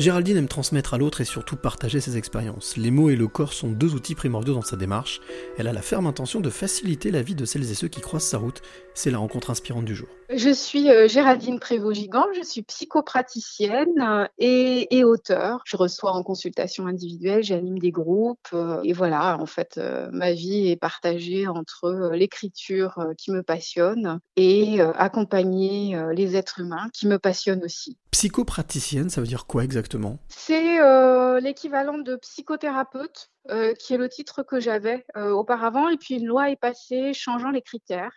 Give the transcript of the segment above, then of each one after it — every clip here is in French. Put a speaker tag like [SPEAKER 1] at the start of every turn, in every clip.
[SPEAKER 1] Géraldine aime transmettre à l'autre et surtout partager ses expériences. Les mots et le corps sont deux outils primordiaux dans sa démarche. Elle a la ferme intention de faciliter la vie de celles et ceux qui croisent sa route. C'est la rencontre inspirante du jour.
[SPEAKER 2] Je suis euh, Géraldine Prévost-Gigant, je suis psychopraticienne euh, et, et auteur. Je reçois en consultation individuelle, j'anime des groupes euh, et voilà, en fait, ma vie est partagée entre l'écriture qui me passionne et accompagner les êtres humains qui me passionnent aussi.
[SPEAKER 1] Psychopraticienne, ça veut dire quoi exactement?
[SPEAKER 2] C'est l'équivalent de psychothérapeute, qui est le titre que j'avais auparavant, et puis une loi est passée changeant les critères.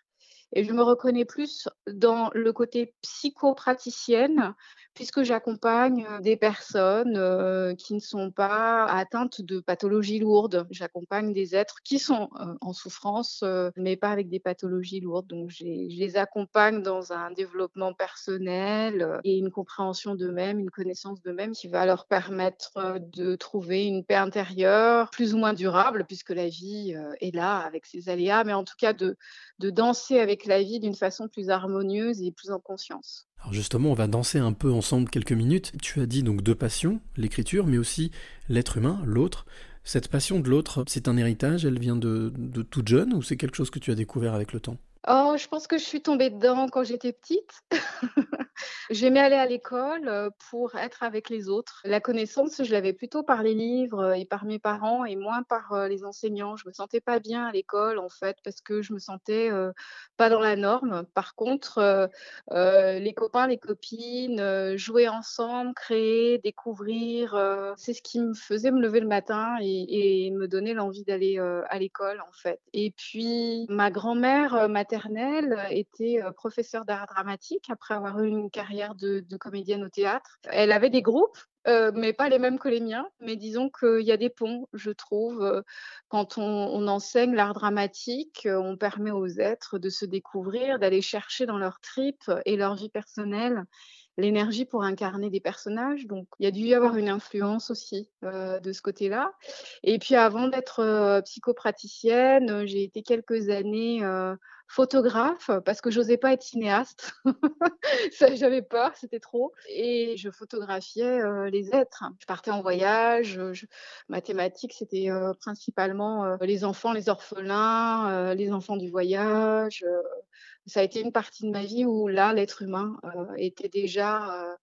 [SPEAKER 2] Et je me reconnais plus dans le côté psychopraticienne puisque j'accompagne des personnes qui ne sont pas atteintes de pathologies lourdes. J'accompagne des êtres qui sont en souffrance, mais pas avec des pathologies lourdes. Donc, je les accompagne dans un développement personnel et une compréhension d'eux-mêmes, une connaissance d'eux-mêmes qui va leur permettre de trouver une paix intérieure plus ou moins durable, puisque la vie est là avec ses aléas, mais en tout cas de, de danser avec la vie d'une façon plus harmonieuse et plus en conscience.
[SPEAKER 1] Alors justement, on va danser un peu ensemble quelques minutes. Tu as dit donc deux passions, l'écriture, mais aussi l'être humain, l'autre. Cette passion de l'autre, c'est un héritage, elle vient de, de toute jeune ou c'est quelque chose que tu as découvert avec le temps?
[SPEAKER 2] Oh, je pense que je suis tombée dedans quand j'étais petite. J'aimais aller à l'école pour être avec les autres. La connaissance, je l'avais plutôt par les livres et par mes parents et moins par les enseignants. Je me sentais pas bien à l'école en fait parce que je me sentais pas dans la norme. Par contre, les copains, les copines, jouer ensemble, créer, découvrir, c'est ce qui me faisait me lever le matin et, me donner l'envie d'aller à l'école en fait. Et puis ma grand-mère m'a était professeure d'art dramatique après avoir eu une carrière de, comédienne au théâtre. Elle avait des groupes mais pas les mêmes que les miens. Mais disons qu'il y a des ponts, je trouve. quand on, enseigne l'art dramatique, on permet aux êtres de se découvrir, d'aller chercher dans leur tripes et leur vie personnelle l'énergie pour incarner des personnages. Donc, il y a dû y avoir une influence aussi de ce côté-là. Et puis, avant d'être psychopraticienne, j'ai été quelques années photographe parce que j'osais pas être cinéaste. J'avais peur, c'était trop. Et je photographiais les êtres. Je partais en voyage. Je... Ma thématique, c'était principalement les enfants, les orphelins, les enfants du voyage. ça a été une partie de ma vie où là, l'être humain était déjà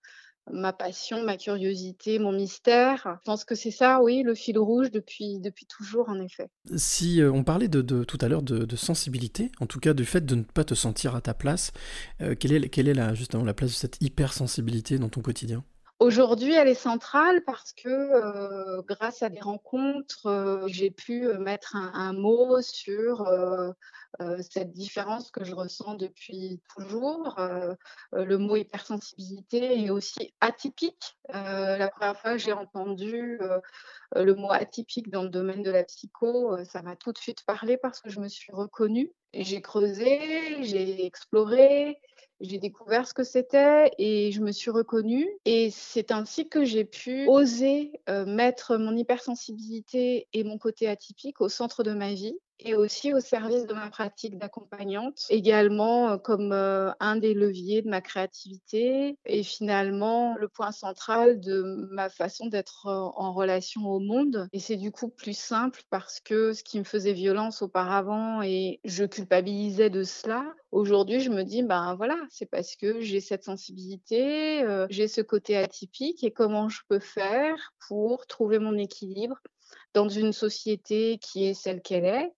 [SPEAKER 2] ma passion, ma curiosité, mon mystère. Je pense que c'est ça, oui, le fil rouge depuis, depuis toujours, en effet.
[SPEAKER 1] Si euh, on parlait de, tout à l'heure de, sensibilité, en tout cas du fait de ne pas te sentir à ta place, euh, quelle est, quelle est la, justement la place de cette hypersensibilité dans ton quotidien?
[SPEAKER 2] Aujourd'hui, elle est centrale parce que euh, grâce à des rencontres, j'ai pu mettre un, mot sur cette différence que je ressens depuis toujours. le mot hypersensibilité est aussi atypique. la première fois que j'ai entendu le mot atypique dans le domaine de la psycho, ça m'a tout de suite parlé parce que je me suis reconnue. J'ai creusé, j'ai exploré, j'ai découvert ce que c'était et je me suis reconnue. Et c'est ainsi que j'ai pu oser mettre mon hypersensibilité et mon côté atypique au centre de ma vie et aussi au service de ma pratique d'accompagnante, également comme un des leviers de ma créativité et finalement le point central de ma façon d'être en relation au monde. Et c'est du coup plus simple parce que ce qui me faisait violence auparavant et je culpabilisais de cela, aujourd'hui je me dis, ben voilà, c'est parce que j'ai cette sensibilité, j'ai ce côté atypique et comment je peux faire pour trouver mon équilibre dans une société qui est celle qu'elle est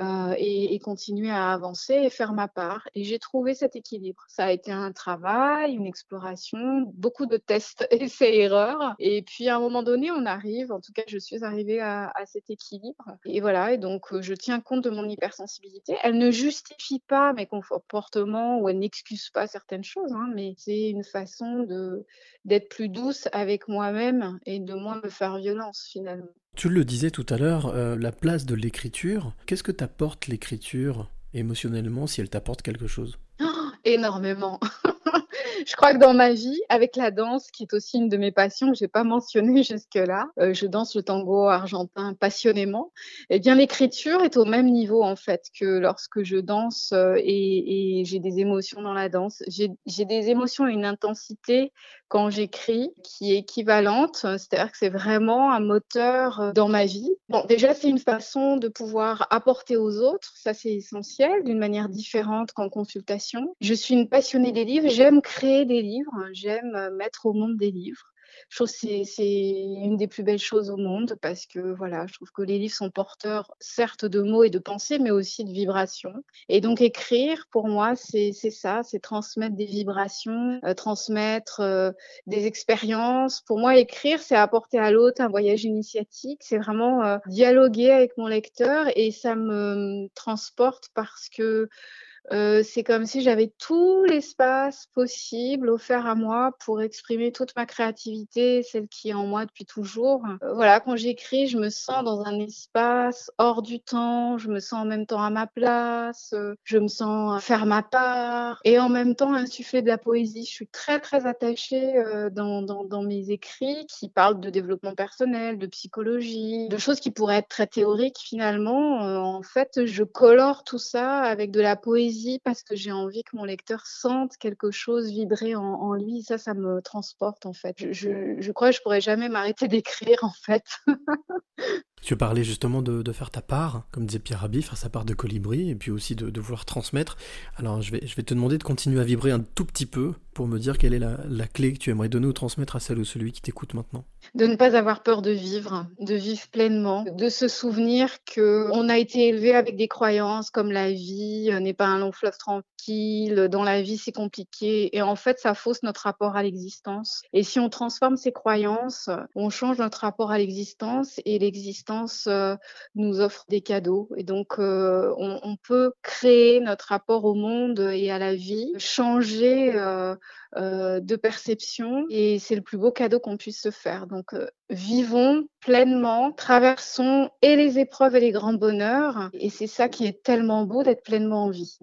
[SPEAKER 2] euh, et, continuer à avancer et faire ma part. Et j'ai trouvé cet équilibre. Ça a été un travail, une exploration, beaucoup de tests, essais, erreurs. Et puis à un moment donné, on arrive, en tout cas, je suis arrivée à, cet équilibre. Et voilà, et donc euh, je tiens compte de mon hypersensibilité. Elle ne justifie pas mes comportements ou elle n'excuse pas certaines choses, hein, mais c'est une façon d'être plus douce avec moi-même et de moins me faire violence finalement.
[SPEAKER 1] Tu le disais tout à l'heure, euh, la place de l'écriture. Qu'est-ce que t'apporte l'écriture émotionnellement si elle t'apporte quelque chose?
[SPEAKER 2] Oh, Énormément. je crois que dans ma vie, avec la danse, qui est aussi une de mes passions que j'ai pas mentionné jusque-là, euh, je danse le tango argentin passionnément. Eh bien, l'écriture est au même niveau en fait que lorsque je danse euh, et, et j'ai des émotions dans la danse. J'ai des émotions et une intensité quand j'écris qui est équivalente, c'est-à-dire que c'est vraiment un moteur euh, dans ma vie. Bon, déjà, c'est une façon de pouvoir apporter aux autres, ça c'est essentiel, d'une manière différente qu'en consultation. Je suis une passionnée des livres, j'aime créer des livres, j'aime euh, mettre au monde des livres. Je c'est une des plus belles choses au monde parce que voilà, je trouve que les livres sont porteurs certes de mots et de pensées, mais aussi de vibrations. Et donc écrire, pour moi, c'est ça, c'est transmettre des vibrations, euh, transmettre euh, des expériences. Pour moi, écrire, c'est apporter à l'autre un voyage initiatique, c'est vraiment dialoguer avec mon lecteur et ça me transporte parce que euh, c'est comme si j'avais tout l'espace possible offert à moi pour exprimer toute ma créativité, celle qui est en moi depuis toujours. Euh, voilà, quand j'écris, je me sens dans un espace hors du temps, je me sens en même temps à ma place, euh, je me sens faire ma part et en même temps insuffler de la poésie. Je suis très très attachée dans, dans, dans mes écrits qui parlent de développement personnel, de psychologie, de choses qui pourraient être très théoriques finalement. en fait, je colore tout ça avec de la poésie parce que j'ai envie que mon lecteur sente quelque chose vibrer en, lui. Ça, ça me transporte en fait. Je, je crois que je pourrais jamais m'arrêter d'écrire en fait.
[SPEAKER 1] Tu parlais justement de, faire ta part, comme disait Pierre Rabhi, faire sa part de colibri, et puis aussi de, vouloir transmettre. Alors je vais, te demander de continuer à vibrer un tout petit peu pour me dire quelle est la, clé que tu aimerais donner ou transmettre à celle ou celui qui t'écoute maintenant.
[SPEAKER 2] De ne pas avoir peur de vivre, de vivre pleinement, de se souvenir que on a été élevé avec des croyances comme la vie n'est pas un long fleuve tranquille, dans la vie c'est compliqué, et en fait ça fausse notre rapport à l'existence. Et si on transforme ces croyances, on change notre rapport à l'existence, et l'existence euh, nous offre des cadeaux. Et donc, euh, on, peut créer notre rapport au monde et à la vie, changer euh, de perception. Et c'est le plus beau cadeau qu'on puisse se faire. Donc, vivons pleinement, traversons et les épreuves et les grands bonheurs. Et c'est ça qui est tellement beau d'être pleinement en vie.